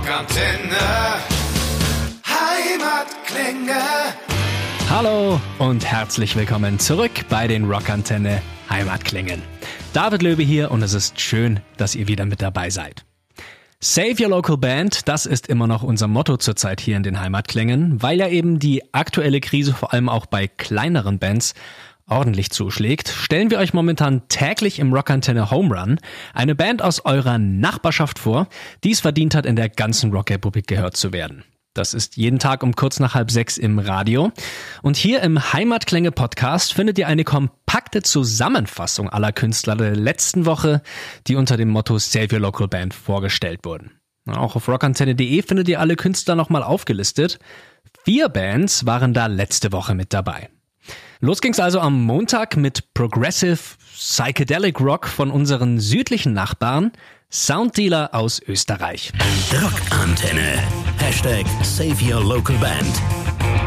Rockantenne. Heimatklänge. Hallo und herzlich willkommen zurück bei den Rockantenne Heimatklängen. David Löwe hier und es ist schön, dass ihr wieder mit dabei seid. Save Your Local Band, das ist immer noch unser Motto zurzeit hier in den Heimatklängen, weil ja eben die aktuelle Krise vor allem auch bei kleineren Bands ordentlich zuschlägt, stellen wir euch momentan täglich im Rockantenne Home Run eine Band aus eurer Nachbarschaft vor, die es verdient hat, in der ganzen Rockrepublik gehört zu werden. Das ist jeden Tag um kurz nach halb sechs im Radio. Und hier im Heimatklänge Podcast findet ihr eine kompakte Zusammenfassung aller Künstler der letzten Woche, die unter dem Motto Save Your Local Band vorgestellt wurden. Auch auf rockantenne.de findet ihr alle Künstler nochmal aufgelistet. Vier Bands waren da letzte Woche mit dabei. Los ging's also am Montag mit Progressive Psychedelic Rock von unseren südlichen Nachbarn, Sounddealer aus Österreich. Rockantenne. Hashtag Save Your Local Band.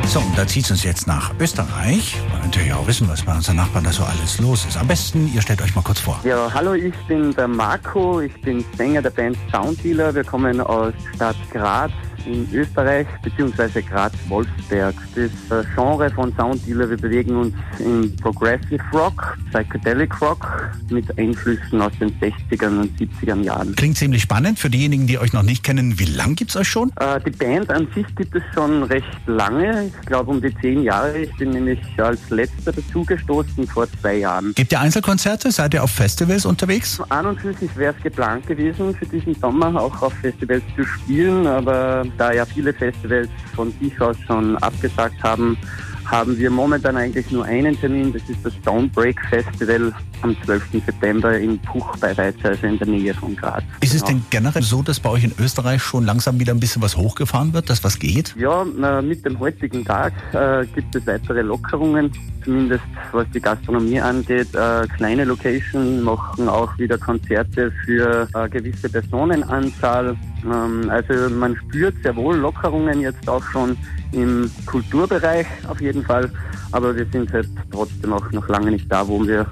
So, und da zieht es uns jetzt nach Österreich. Wir natürlich auch wissen, was bei unseren Nachbarn da so alles los ist. Am besten, ihr stellt euch mal kurz vor. Ja, hallo, ich bin der Marco, ich bin Sänger der Band Sounddealer. Wir kommen aus Stadt Graz in Österreich, beziehungsweise Graz-Wolfsberg. Das äh, Genre von Sounddealer, wir bewegen uns im Progressive Rock, Psychedelic Rock mit Einflüssen aus den 60ern und 70er Jahren. Klingt ziemlich spannend. Für diejenigen, die euch noch nicht kennen, wie lang gibt's euch schon? Äh, die Band an sich gibt es schon recht lange, ich glaube um die zehn Jahre. Ich bin nämlich als letzter dazugestoßen vor zwei Jahren. Gebt ihr Einzelkonzerte? Seid ihr auf Festivals unterwegs? An und für sich wäre es geplant gewesen, für diesen Sommer auch auf Festivals zu spielen, aber da ja viele Festivals von sich aus schon abgesagt haben, haben wir momentan eigentlich nur einen Termin. Das ist das Stonebreak Festival am 12. September in Puch bei Reiz, also in der Nähe von Graz. Ist es Genau. denn generell so, dass bei euch in Österreich schon langsam wieder ein bisschen was hochgefahren wird, dass was geht? Ja, na, mit dem heutigen Tag äh, gibt es weitere Lockerungen, zumindest was die Gastronomie angeht. Äh, kleine Location machen auch wieder Konzerte für äh, gewisse Personenanzahl. Ähm, also man spürt sehr wohl Lockerungen jetzt auch schon im Kulturbereich auf jeden Fall, aber wir sind halt trotzdem auch noch lange nicht da, wo wir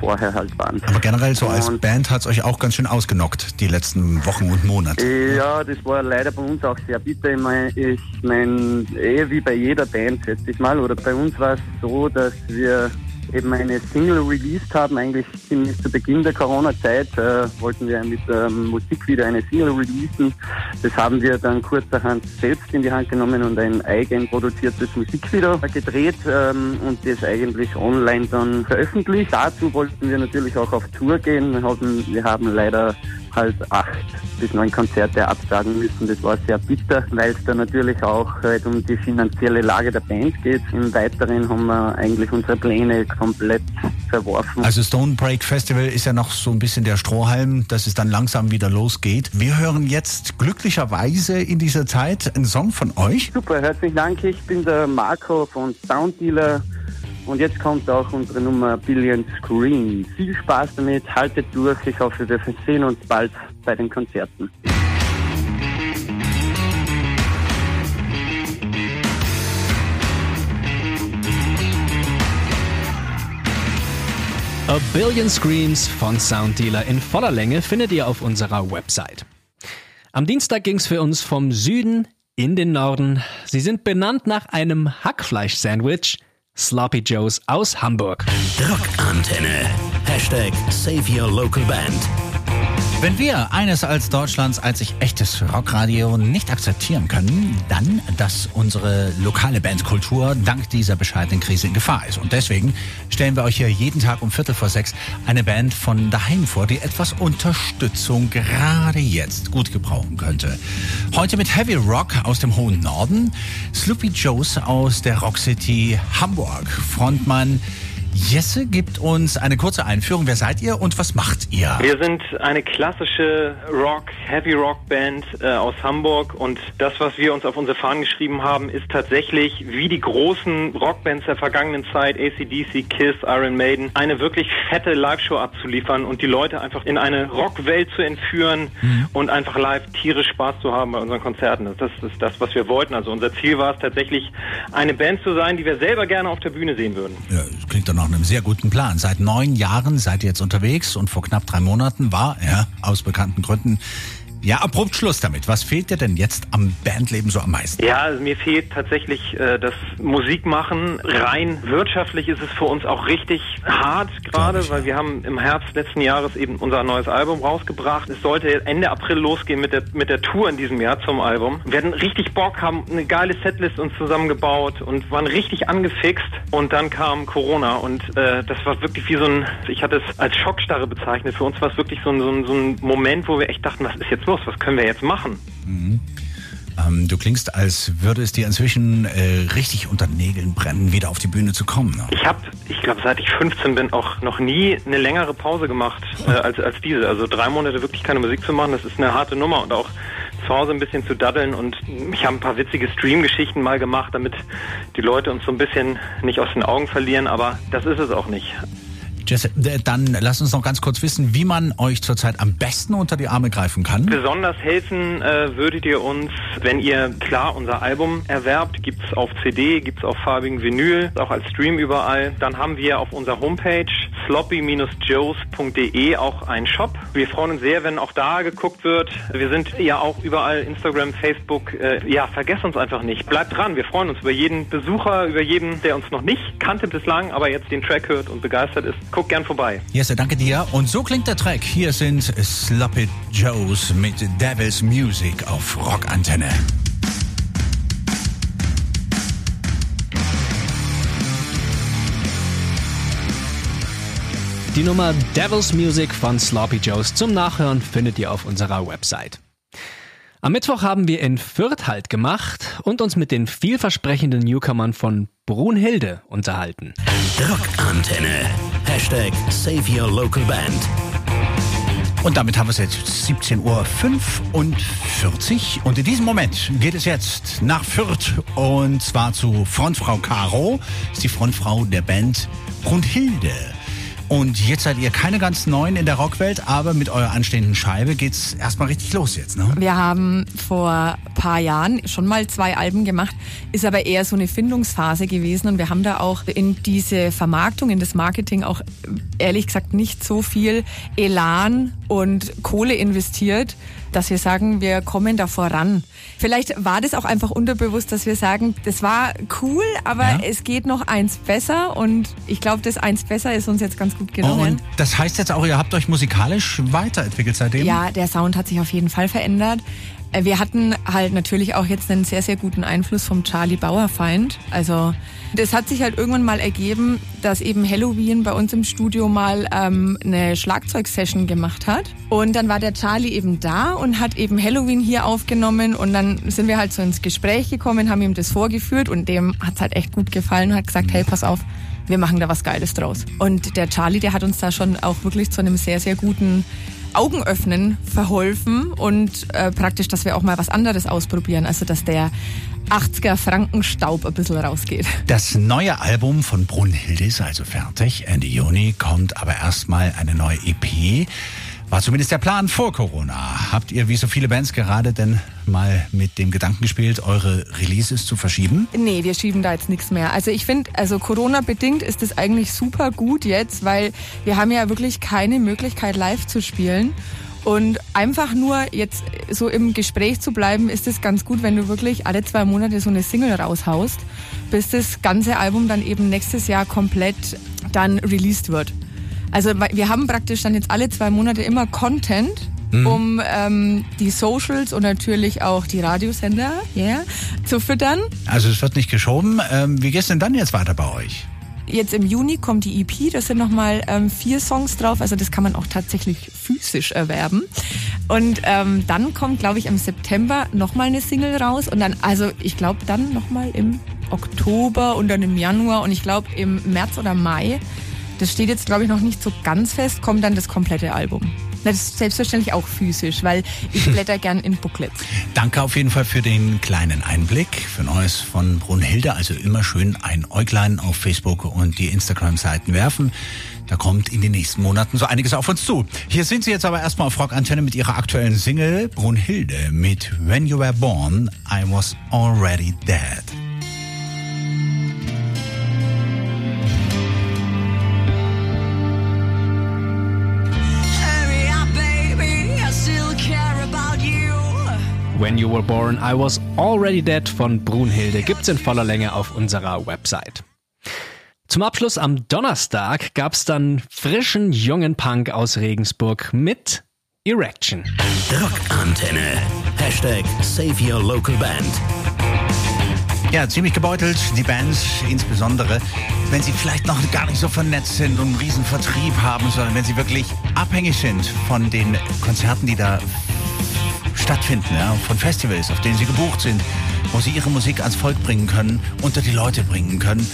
vorher halt waren. Aber generell so als Und- Band hat's euch auch ganz schön ausgenockt, die letzten Wochen und Monate. Ja, das war leider bei uns auch sehr bitter. Ich meine, ich mein, eh wie bei jeder Band, schätze ich mal, oder bei uns war es so, dass wir eben eine Single released haben, eigentlich ziemlich zu Beginn der Corona-Zeit äh, wollten wir mit ähm, Musik wieder eine Single releasen. Das haben wir dann kurzerhand selbst in die Hand genommen und ein eigenproduziertes Musikvideo gedreht ähm, und das eigentlich online dann veröffentlicht. Dazu wollten wir natürlich auch auf Tour gehen. Wir haben, wir haben leider halt acht bis neun Konzerte absagen müssen. Das war sehr bitter, weil es da natürlich auch halt um die finanzielle Lage der Band geht. Im Weiteren haben wir eigentlich unsere Pläne komplett verworfen. Also Stone Break Festival ist ja noch so ein bisschen der Strohhalm, dass es dann langsam wieder losgeht. Wir hören jetzt glücklicherweise in dieser Zeit einen Song von euch. Super, herzlichen Dank. Ich bin der Marco von Sounddealer. Und jetzt kommt auch unsere Nummer Billion Screen. Viel Spaß damit, haltet durch. Ich hoffe, wir sehen uns bald bei den Konzerten. A Billion Screams von Sounddealer in voller Länge findet ihr auf unserer Website. Am Dienstag ging's für uns vom Süden in den Norden. Sie sind benannt nach einem Hackfleisch-Sandwich, Sloppy Joes aus Hamburg. Rockantenne. Hashtag Save Your Local Band. Wenn wir eines als Deutschlands einzig echtes Rockradio nicht akzeptieren können, dann, dass unsere lokale Bandkultur dank dieser bescheidenen Krise in Gefahr ist. Und deswegen stellen wir euch hier jeden Tag um Viertel vor sechs eine Band von daheim vor, die etwas Unterstützung gerade jetzt gut gebrauchen könnte. Heute mit Heavy Rock aus dem hohen Norden, Sloopy Joes aus der Rock City Hamburg. Frontmann Jesse gibt uns eine kurze Einführung. Wer seid ihr und was macht ihr? Wir sind eine klassische Rock, Heavy Rock Band äh, aus Hamburg und das, was wir uns auf unsere Fahnen geschrieben haben, ist tatsächlich wie die großen Rockbands der vergangenen Zeit, ACDC, Kiss, Iron Maiden, eine wirklich fette Live-Show abzuliefern und die Leute einfach in eine Rockwelt zu entführen und einfach live tierisch Spaß zu haben bei unseren Konzerten. Das ist das, was wir wollten. Also unser Ziel war es tatsächlich, eine Band zu sein, die wir selber gerne auf der Bühne sehen würden. Ja, klingt doch nach einem sehr guten Plan. Seit neun Jahren seid ihr jetzt unterwegs und vor knapp drei Monaten war, ja, aus bekannten Gründen, Ja, abrupt Schluss damit. Was fehlt dir denn jetzt am Bandleben so am meisten? Ja, also mir fehlt tatsächlich äh, das Musikmachen. Rein wirtschaftlich ist es für uns auch richtig hart gerade, weil wir haben im Herbst letzten Jahres eben unser neues Album rausgebracht. Es sollte Ende April losgehen mit der, mit der Tour in diesem Jahr zum Album. Wir hatten richtig Bock, haben eine geile Setlist uns zusammengebaut und waren richtig angefixt. Und dann kam Corona und äh, das war wirklich wie so ein, ich hatte es als Schockstarre bezeichnet. Für uns war es wirklich so ein, so ein, so ein Moment, wo wir echt dachten, was ist jetzt los? Was können wir jetzt machen? Mhm. Ähm, du klingst, als würde es dir inzwischen äh, richtig unter Nägeln brennen, wieder auf die Bühne zu kommen. Ne? Ich habe, ich glaube, seit ich 15 bin, auch noch nie eine längere Pause gemacht äh, als, als diese. Also drei Monate wirklich keine Musik zu machen, das ist eine harte Nummer und auch zu Hause ein bisschen zu daddeln und ich habe ein paar witzige Stream-Geschichten mal gemacht, damit die Leute uns so ein bisschen nicht aus den Augen verlieren, aber das ist es auch nicht. Jesse, dann lass uns noch ganz kurz wissen, wie man euch zurzeit am besten unter die Arme greifen kann. Besonders helfen äh, würdet ihr uns, wenn ihr klar unser Album erwerbt. Gibt's auf CD, gibt's auf farbigen Vinyl, auch als Stream überall. Dann haben wir auf unserer Homepage sloppy-joes.de auch einen Shop. Wir freuen uns sehr, wenn auch da geguckt wird. Wir sind ja auch überall Instagram, Facebook. Äh, ja, vergesst uns einfach nicht. Bleibt dran. Wir freuen uns über jeden Besucher, über jeden, der uns noch nicht kannte bislang, aber jetzt den Track hört und begeistert ist guck gern vorbei. Jesse, danke dir. Und so klingt der Track. Hier sind Sloppy Joes mit Devil's Music auf Rockantenne. Die Nummer Devil's Music von Sloppy Joes zum Nachhören findet ihr auf unserer Website. Am Mittwoch haben wir in Fürth Halt gemacht und uns mit den vielversprechenden Newcomern von Brunhilde unterhalten. Rockantenne. Hashtag Save Your Local Band. Und damit haben wir es jetzt 17.45 Uhr und in diesem Moment geht es jetzt nach Fürth und zwar zu Frontfrau Caro, ist die Frontfrau der Band Brunhilde. Und jetzt seid ihr keine ganz neuen in der Rockwelt, aber mit eurer anstehenden Scheibe geht's erstmal richtig los jetzt, ne? Wir haben vor paar Jahren schon mal zwei Alben gemacht, ist aber eher so eine Findungsphase gewesen und wir haben da auch in diese Vermarktung, in das Marketing auch ehrlich gesagt nicht so viel Elan und Kohle investiert, dass wir sagen, wir kommen da voran. Vielleicht war das auch einfach unterbewusst, dass wir sagen, das war cool, aber ja. es geht noch eins besser und ich glaube, das eins besser ist uns jetzt ganz gut gelungen. und das heißt jetzt auch, ihr habt euch musikalisch weiterentwickelt seitdem? Ja, der Sound hat sich auf jeden Fall verändert. Äh, wir hatten halt natürlich auch jetzt einen sehr, sehr guten Einfluss vom Charlie Bauerfeind. Also das hat sich halt irgendwann mal ergeben, dass eben Halloween bei uns im Studio mal ähm, eine Schlagzeugsession gemacht hat. Und dann war der Charlie eben da und hat eben Halloween hier aufgenommen und dann sind wir halt so ins Gespräch gekommen, haben ihm das vorgeführt und dem hat's halt echt gut gefallen und hat gesagt, hey, pass auf, wir machen da was Geiles draus. Und der Charlie, der hat uns da schon auch wirklich zu einem sehr, sehr guten Augenöffnen verholfen und äh, praktisch, dass wir auch mal was anderes ausprobieren. Also, dass der 80er Frankenstaub ein bisschen rausgeht. Das neue Album von Brunhilde ist also fertig. Ende Juni kommt aber erstmal eine neue EP. War zumindest der Plan vor Corona. Habt ihr wie so viele Bands gerade denn mal mit dem Gedanken gespielt, eure Releases zu verschieben? Nee, wir schieben da jetzt nichts mehr. Also ich finde, also Corona-bedingt ist es eigentlich super gut jetzt, weil wir haben ja wirklich keine Möglichkeit live zu spielen. Und einfach nur jetzt so im Gespräch zu bleiben, ist es ganz gut, wenn du wirklich alle zwei Monate so eine Single raushaust, bis das ganze Album dann eben nächstes Jahr komplett dann released wird. Also wir haben praktisch dann jetzt alle zwei Monate immer Content, mhm. um ähm, die Socials und natürlich auch die Radiosender yeah, zu füttern. Also es wird nicht geschoben. Ähm, wie geht's denn dann jetzt weiter bei euch? Jetzt im Juni kommt die EP, da sind nochmal ähm, vier Songs drauf, also das kann man auch tatsächlich physisch erwerben. Und ähm, dann kommt, glaube ich, im September nochmal eine Single raus und dann, also ich glaube dann nochmal im Oktober und dann im Januar und ich glaube im März oder Mai das steht jetzt, glaube ich, noch nicht so ganz fest, kommt dann das komplette Album. Das ist selbstverständlich auch physisch, weil ich blätter gern in Booklets. Danke auf jeden Fall für den kleinen Einblick. Für Neues von Brunhilde. Also immer schön ein Äuglein auf Facebook und die Instagram-Seiten werfen. Da kommt in den nächsten Monaten so einiges auf uns zu. Hier sind sie jetzt aber erstmal auf Rock Antenne mit ihrer aktuellen Single Brunhilde mit When You Were Born, I Was Already Dead. When You Were Born, I Was Already Dead von Brunhilde gibt's in voller Länge auf unserer Website. Zum Abschluss am Donnerstag gab's dann frischen jungen Punk aus Regensburg mit Erection. Rockantenne. Hashtag Save Your Local Band. Ja, ziemlich gebeutelt, die Bands, insbesondere wenn sie vielleicht noch gar nicht so vernetzt sind und einen riesen Vertrieb haben, sondern wenn sie wirklich abhängig sind von den Konzerten, die da stattfinden, ja, von Festivals, auf denen sie gebucht sind, wo sie ihre Musik ans Volk bringen können, unter die Leute bringen können.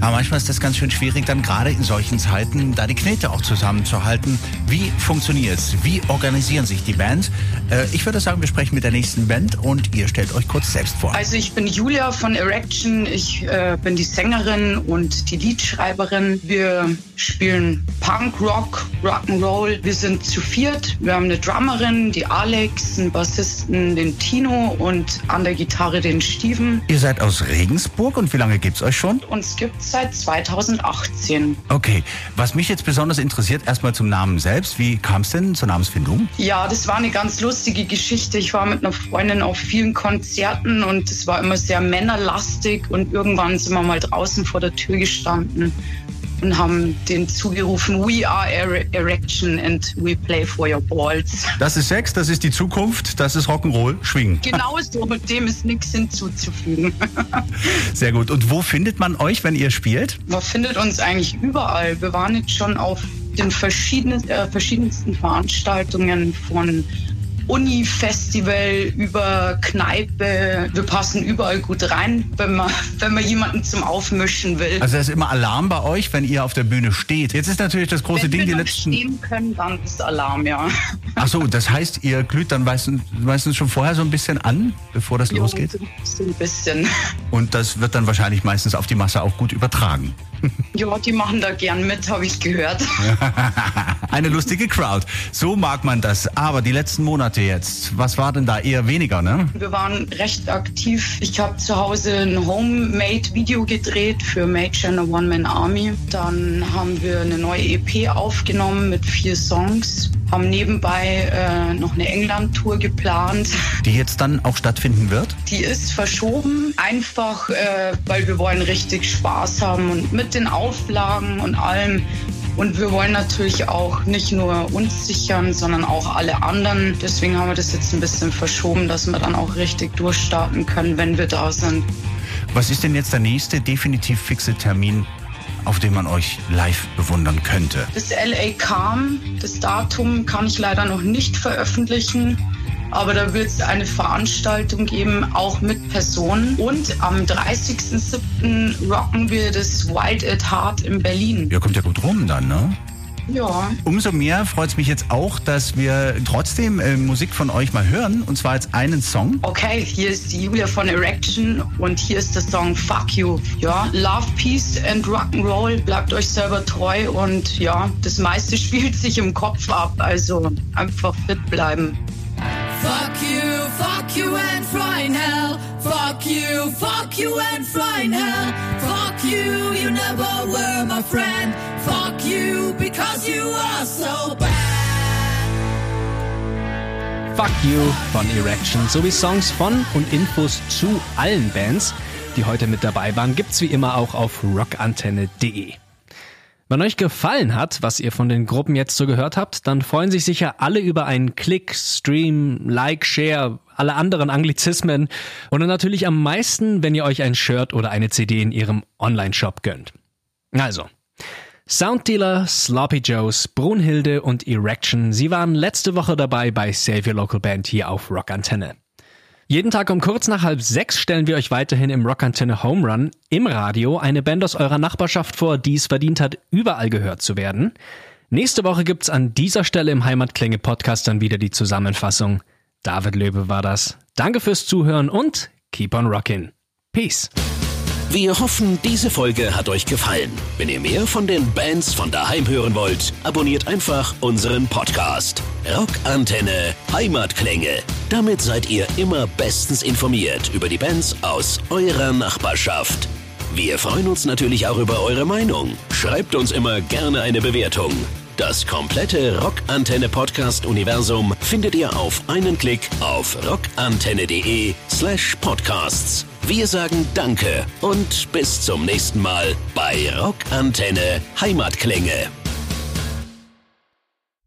Ja, manchmal ist das ganz schön schwierig, dann gerade in solchen Zeiten da die Knete auch zusammenzuhalten. Wie funktioniert's? Wie organisieren sich die Bands? Äh, ich würde sagen, wir sprechen mit der nächsten Band und ihr stellt euch kurz selbst vor. Also ich bin Julia von Erection. Ich äh, bin die Sängerin und die Liedschreiberin. Wir spielen Punk, Rock, Rock'n'Roll. Wir sind zu viert. Wir haben eine Drummerin, die Alex, einen Bassisten, den Tino und an der Gitarre den Steven. Ihr seid aus Regensburg und wie lange gibt's euch schon? Uns gibt's seit 2018. Okay, was mich jetzt besonders interessiert, erstmal zum Namen selbst. Wie kam es denn zur Namensfindung? Ja, das war eine ganz lustige Geschichte. Ich war mit einer Freundin auf vielen Konzerten und es war immer sehr männerlastig und irgendwann sind wir mal draußen vor der Tür gestanden und haben den zugerufen, We are Ere- Erection and we play for your balls. Das ist Sex, das ist die Zukunft, das ist Rock'n'Roll, schwingen. Genau so, mit dem ist nichts hinzuzufügen. Sehr gut. Und wo findet man euch, wenn ihr spielt? Man findet uns eigentlich überall. Wir waren jetzt schon auf den verschiedenen, äh, verschiedensten Veranstaltungen von Uni-Festival über Kneipe. Wir passen überall gut rein, wenn man, wenn man jemanden zum Aufmischen will. Also da ist immer Alarm bei euch, wenn ihr auf der Bühne steht. Jetzt ist natürlich das große wenn Ding, wir die letzten. stehen können, dann ist Alarm, ja. Ach so, das heißt, ihr glüht dann meistens, meistens schon vorher so ein bisschen an, bevor das losgeht. So, so ein bisschen. Und das wird dann wahrscheinlich meistens auf die Masse auch gut übertragen. Ja, die machen da gern mit, habe ich gehört. Eine lustige Crowd. So mag man das. Aber die letzten Monate jetzt, was war denn da eher weniger, ne? Wir waren recht aktiv. Ich habe zu Hause ein Homemade-Video gedreht für Major and a One-Man-Army. Dann haben wir eine neue EP aufgenommen mit vier Songs. Haben nebenbei äh, noch eine England-Tour geplant. Die jetzt dann auch stattfinden wird? Die ist verschoben, einfach äh, weil wir wollen richtig Spaß haben und mit den Auflagen und allem. Und wir wollen natürlich auch nicht nur uns sichern, sondern auch alle anderen. Deswegen haben wir das jetzt ein bisschen verschoben, dass wir dann auch richtig durchstarten können, wenn wir da sind. Was ist denn jetzt der nächste definitiv fixe Termin, auf dem man euch live bewundern könnte? Das LA kam, das Datum kann ich leider noch nicht veröffentlichen. Aber da wird es eine Veranstaltung geben, auch mit Personen. Und am 30.07. rocken wir das Wild at Heart in Berlin. Ihr kommt ja gut rum dann, ne? Ja. Umso mehr freut es mich jetzt auch, dass wir trotzdem äh, Musik von euch mal hören. Und zwar als einen Song. Okay, hier ist die Julia von Erection und hier ist der Song Fuck You. Ja, Love, Peace and Rock'n'Roll. Bleibt euch selber treu und ja, das meiste spielt sich im Kopf ab. Also einfach fit bleiben. Fuck you, fuck you and fry in hell. Fuck you, fuck you and fry in hell. Fuck you, you never were my friend. Fuck you because you are so bad. Fuck You von Erection sowie Songs von und Infos zu allen Bands, die heute mit dabei waren, gibt's wie immer auch auf rockantenne.de. Wenn euch gefallen hat, was ihr von den Gruppen jetzt so gehört habt, dann freuen sich sicher alle über einen Klick, Stream, Like, Share, alle anderen Anglizismen und dann natürlich am meisten, wenn ihr euch ein Shirt oder eine CD in ihrem Online-Shop gönnt. Also, Sounddealer, Sloppy Joes, Brunhilde und Erection, sie waren letzte Woche dabei bei Save Your Local Band hier auf Rockantenne. Jeden Tag um kurz nach halb sechs stellen wir euch weiterhin im Rockantenne Home Run im Radio eine Band aus eurer Nachbarschaft vor, die es verdient hat, überall gehört zu werden. Nächste Woche gibt's an dieser Stelle im Heimatklänge Podcast dann wieder die Zusammenfassung. David Löbe war das. Danke fürs Zuhören und keep on rockin'. Peace. Wir hoffen, diese Folge hat euch gefallen. Wenn ihr mehr von den Bands von daheim hören wollt, abonniert einfach unseren Podcast. Rockantenne Heimatklänge. Damit seid ihr immer bestens informiert über die Bands aus eurer Nachbarschaft. Wir freuen uns natürlich auch über eure Meinung. Schreibt uns immer gerne eine Bewertung. Das komplette Rockantenne Podcast Universum findet ihr auf einen Klick auf rockantenne.de slash podcasts. Wir sagen Danke und bis zum nächsten Mal bei Rockantenne Heimatklänge.